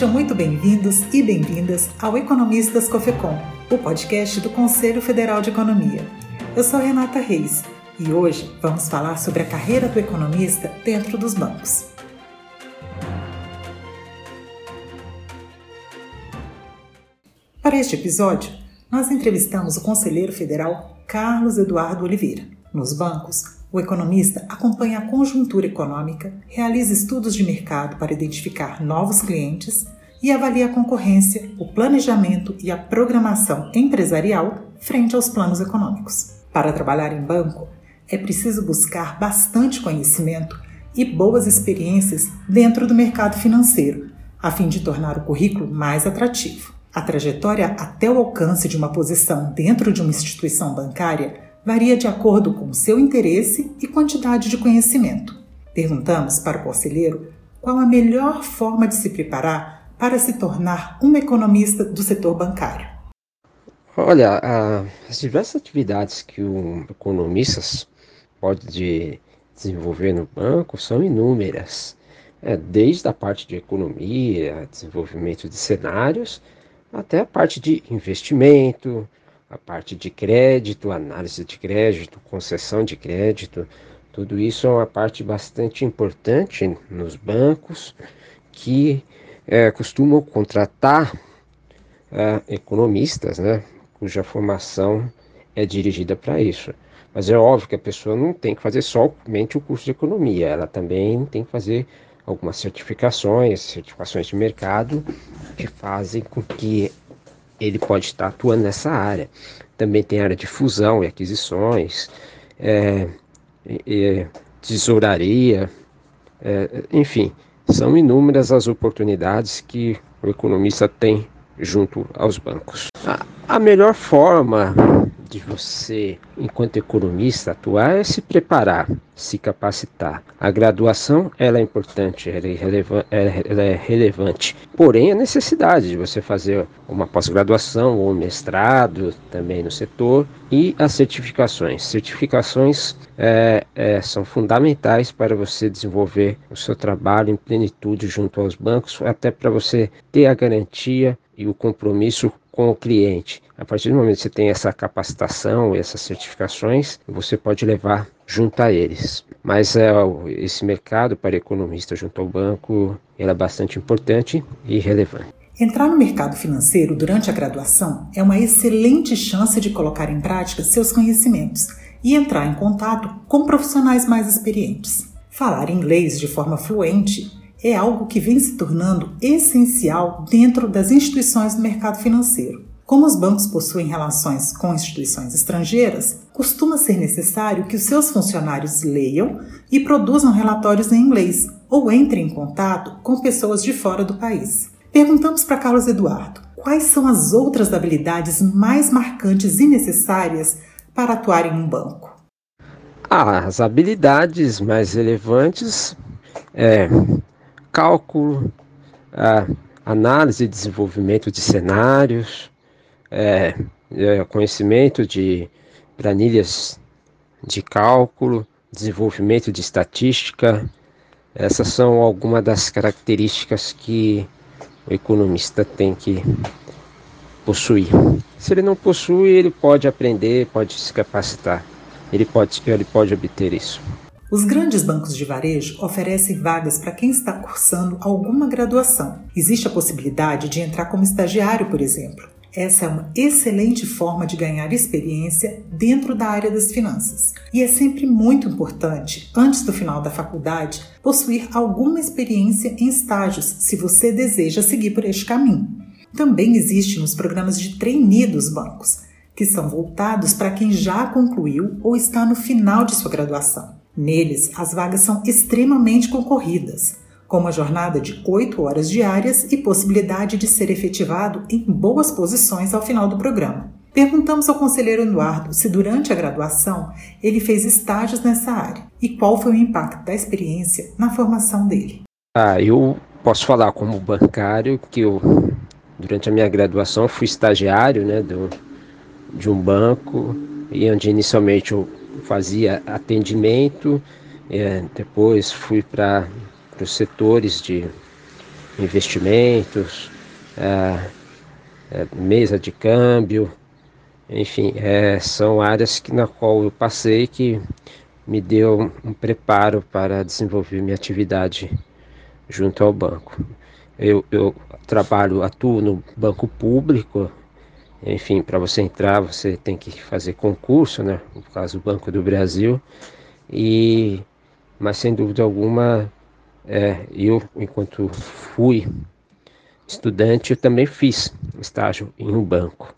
Sejam muito bem-vindos e bem-vindas ao Economistas Cofecom, o podcast do Conselho Federal de Economia. Eu sou Renata Reis e hoje vamos falar sobre a carreira do economista dentro dos bancos. Para este episódio, nós entrevistamos o conselheiro federal Carlos Eduardo Oliveira. Nos bancos, o economista acompanha a conjuntura econômica, realiza estudos de mercado para identificar novos clientes e avalia a concorrência, o planejamento e a programação empresarial frente aos planos econômicos. Para trabalhar em banco, é preciso buscar bastante conhecimento e boas experiências dentro do mercado financeiro, a fim de tornar o currículo mais atrativo. A trajetória até o alcance de uma posição dentro de uma instituição bancária varia de acordo com seu interesse e quantidade de conhecimento. Perguntamos para o conselheiro qual a melhor forma de se preparar para se tornar um economista do setor bancário. Olha, as diversas atividades que o economista pode desenvolver no banco são inúmeras, é, desde a parte de economia, desenvolvimento de cenários, até a parte de investimento, a parte de crédito, análise de crédito, concessão de crédito, tudo isso é uma parte bastante importante nos bancos que é, costumam contratar é, economistas, né, cuja formação é dirigida para isso. Mas é óbvio que a pessoa não tem que fazer somente o curso de economia, ela também tem que fazer algumas certificações, certificações de mercado, que fazem com que ele pode estar atuando nessa área. Também tem área de fusão e aquisições, é, é, tesouraria, é, enfim, são inúmeras as oportunidades que o economista tem junto aos bancos. A, a melhor forma de você, enquanto economista, atuar é se preparar, se capacitar. A graduação ela é importante, ela é, ela é relevante. Porém, a necessidade de você fazer uma pós-graduação ou um mestrado também no setor e as certificações. Certificações é, é, são fundamentais para você desenvolver o seu trabalho em plenitude junto aos bancos, até para você ter a garantia e o compromisso com o cliente. A partir do momento que você tem essa capacitação, essas certificações, você pode levar junto a eles. Mas é, esse mercado para economista junto ao banco é bastante importante e relevante. Entrar no mercado financeiro durante a graduação é uma excelente chance de colocar em prática seus conhecimentos e entrar em contato com profissionais mais experientes. Falar inglês de forma fluente é algo que vem se tornando essencial dentro das instituições do mercado financeiro. Como os bancos possuem relações com instituições estrangeiras, costuma ser necessário que os seus funcionários leiam e produzam relatórios em inglês ou entrem em contato com pessoas de fora do país. Perguntamos para Carlos Eduardo quais são as outras habilidades mais marcantes e necessárias para atuar em um banco. Ah, as habilidades mais relevantes é cálculo, análise e desenvolvimento de cenários, é, é, conhecimento de planilhas de cálculo, desenvolvimento de estatística. Essas são algumas das características que o economista tem que possuir. Se ele não possui, ele pode aprender, pode se capacitar. Ele pode, ele pode obter isso. Os grandes bancos de varejo oferecem vagas para quem está cursando alguma graduação. Existe a possibilidade de entrar como estagiário, por exemplo. Essa é uma excelente forma de ganhar experiência dentro da área das finanças. E é sempre muito importante, antes do final da faculdade, possuir alguma experiência em estágios, se você deseja seguir por este caminho. Também existem os programas de trainee dos bancos, que são voltados para quem já concluiu ou está no final de sua graduação. Neles, as vagas são extremamente concorridas, com uma jornada de 8 horas diárias e possibilidade de ser efetivado em boas posições ao final do programa. Perguntamos ao conselheiro Eduardo se durante a graduação ele fez estágios nessa área e qual foi o impacto da experiência na formação dele. Ah, eu posso falar como bancário que eu durante a minha graduação fui estagiário, né, do, de um banco e onde inicialmente eu fazia atendimento, é, depois fui para os setores de investimentos, é, é, mesa de câmbio, enfim, é, são áreas que, na qual eu passei que me deu um preparo para desenvolver minha atividade junto ao banco. Eu, eu trabalho, atuo no banco público, enfim, para você entrar você tem que fazer concurso, né? No caso do Banco do Brasil, e mas sem dúvida alguma, é, eu enquanto fui estudante, eu também fiz estágio em um banco.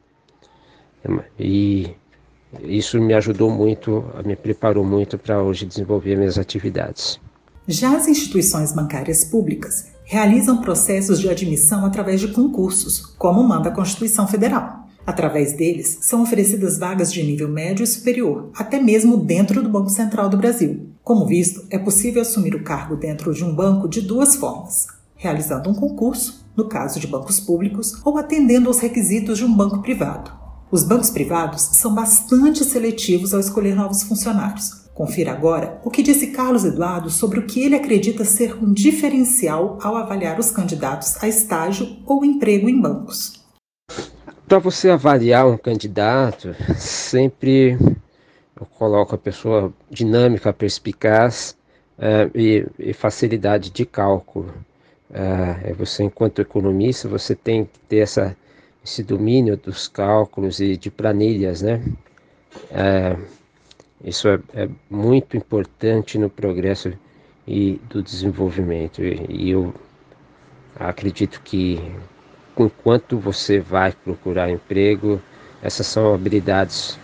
E isso me ajudou muito, me preparou muito para hoje desenvolver minhas atividades. Já as instituições bancárias públicas realizam processos de admissão através de concursos, como manda a Constituição Federal. Através deles, são oferecidas vagas de nível médio e superior, até mesmo dentro do Banco Central do Brasil. Como visto, é possível assumir o cargo dentro de um banco de duas formas: realizando um concurso, no caso de bancos públicos, ou atendendo aos requisitos de um banco privado. Os bancos privados são bastante seletivos ao escolher novos funcionários. Confira agora o que disse Carlos Eduardo sobre o que ele acredita ser um diferencial ao avaliar os candidatos a estágio ou emprego em bancos. Para você avaliar um candidato, sempre eu coloco a pessoa dinâmica, perspicaz uh, e, e, facilidade de cálculo. Uh, você, enquanto economista, você tem que ter essa, esse domínio dos cálculos e de planilhas, né? Uh, isso é, é, muito importante no progresso e do desenvolvimento. E, e eu acredito que enquanto você vai procurar emprego, essas são habilidades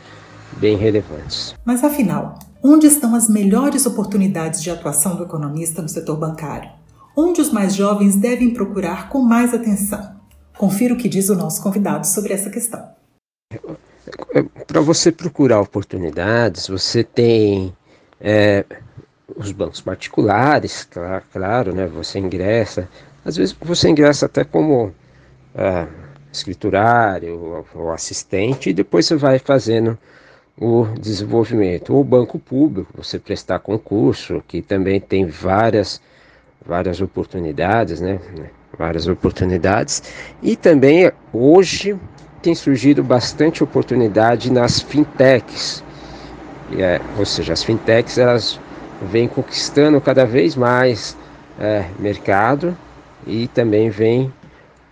bem relevantes. Mas afinal, onde estão as melhores oportunidades de atuação do economista no setor bancário? Onde os mais jovens devem procurar com mais atenção? Confira o que diz o nosso convidado sobre essa questão. Para você procurar oportunidades, você tem é, os bancos particulares, claro, claro, né? Você ingressa, às vezes você ingressa até como é, escriturário ou, ou assistente, e depois você vai fazendo o desenvolvimento. O banco público, você prestar concurso, que também tem várias, várias oportunidades, né? Várias oportunidades. E também hoje tem surgido bastante oportunidade nas fintechs. É, ou seja, as fintechs elas vêm conquistando cada vez mais é, mercado e também vêm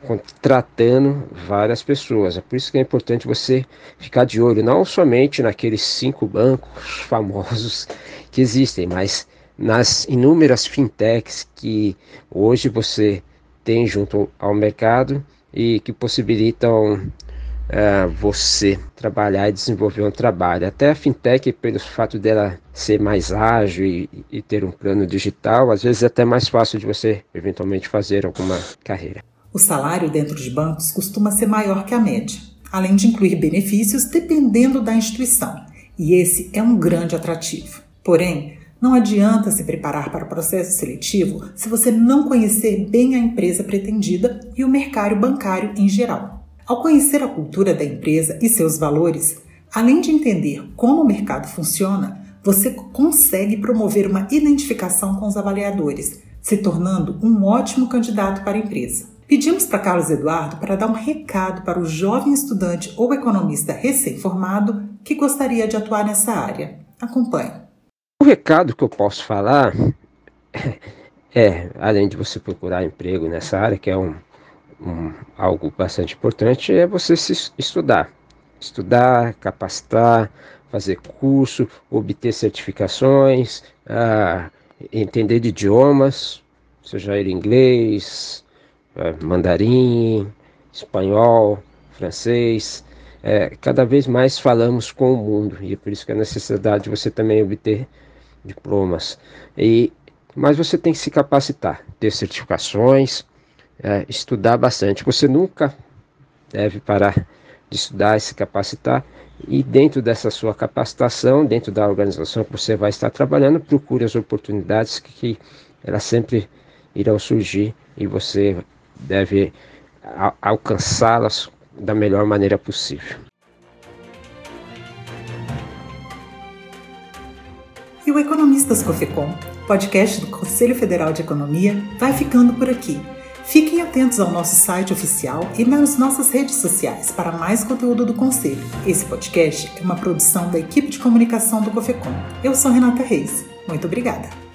contratando várias pessoas. É por isso que é importante você ficar de olho não somente naqueles cinco bancos famosos que existem, mas nas inúmeras fintechs que hoje você tem junto ao mercado e que possibilitam uh, você trabalhar e desenvolver um trabalho. Até a fintech, pelo fato dela ser mais ágil e, e ter um plano digital, às vezes é até mais fácil de você eventualmente fazer alguma carreira. O salário dentro de bancos costuma ser maior que a média, além de incluir benefícios dependendo da instituição, e esse é um grande atrativo. Porém, não adianta se preparar para o processo seletivo se você não conhecer bem a empresa pretendida e o mercado bancário em geral. Ao conhecer a cultura da empresa e seus valores, além de entender como o mercado funciona, você consegue promover uma identificação com os avaliadores, se tornando um ótimo candidato para a empresa. Pedimos para Carlos Eduardo para dar um recado para o jovem estudante ou economista recém-formado que gostaria de atuar nessa área. Acompanhe. O recado que eu posso falar é, além de você procurar emprego nessa área, que é um, um algo bastante importante, é você se estudar. Estudar, capacitar, fazer curso, obter certificações, ah, entender de idiomas, seja ele inglês, mandarim, espanhol, francês. É, cada vez mais falamos com o mundo e é por isso que a necessidade de você também obter diplomas. E, mas você tem que se capacitar, ter certificações, é, estudar bastante. Você nunca deve parar de estudar e se capacitar. E dentro dessa sua capacitação, dentro da organização que você vai estar trabalhando, procure as oportunidades que, que elas sempre irão surgir e você deve alcançá-las da melhor maneira possível. E o Economistas Cofecom, podcast do Conselho Federal de Economia, vai ficando por aqui. Fiquem atentos ao nosso site oficial e nas nossas redes sociais para mais conteúdo do Conselho. Esse podcast é uma produção da equipe de comunicação do COFECOM. Eu sou Renata Reis. Muito obrigada.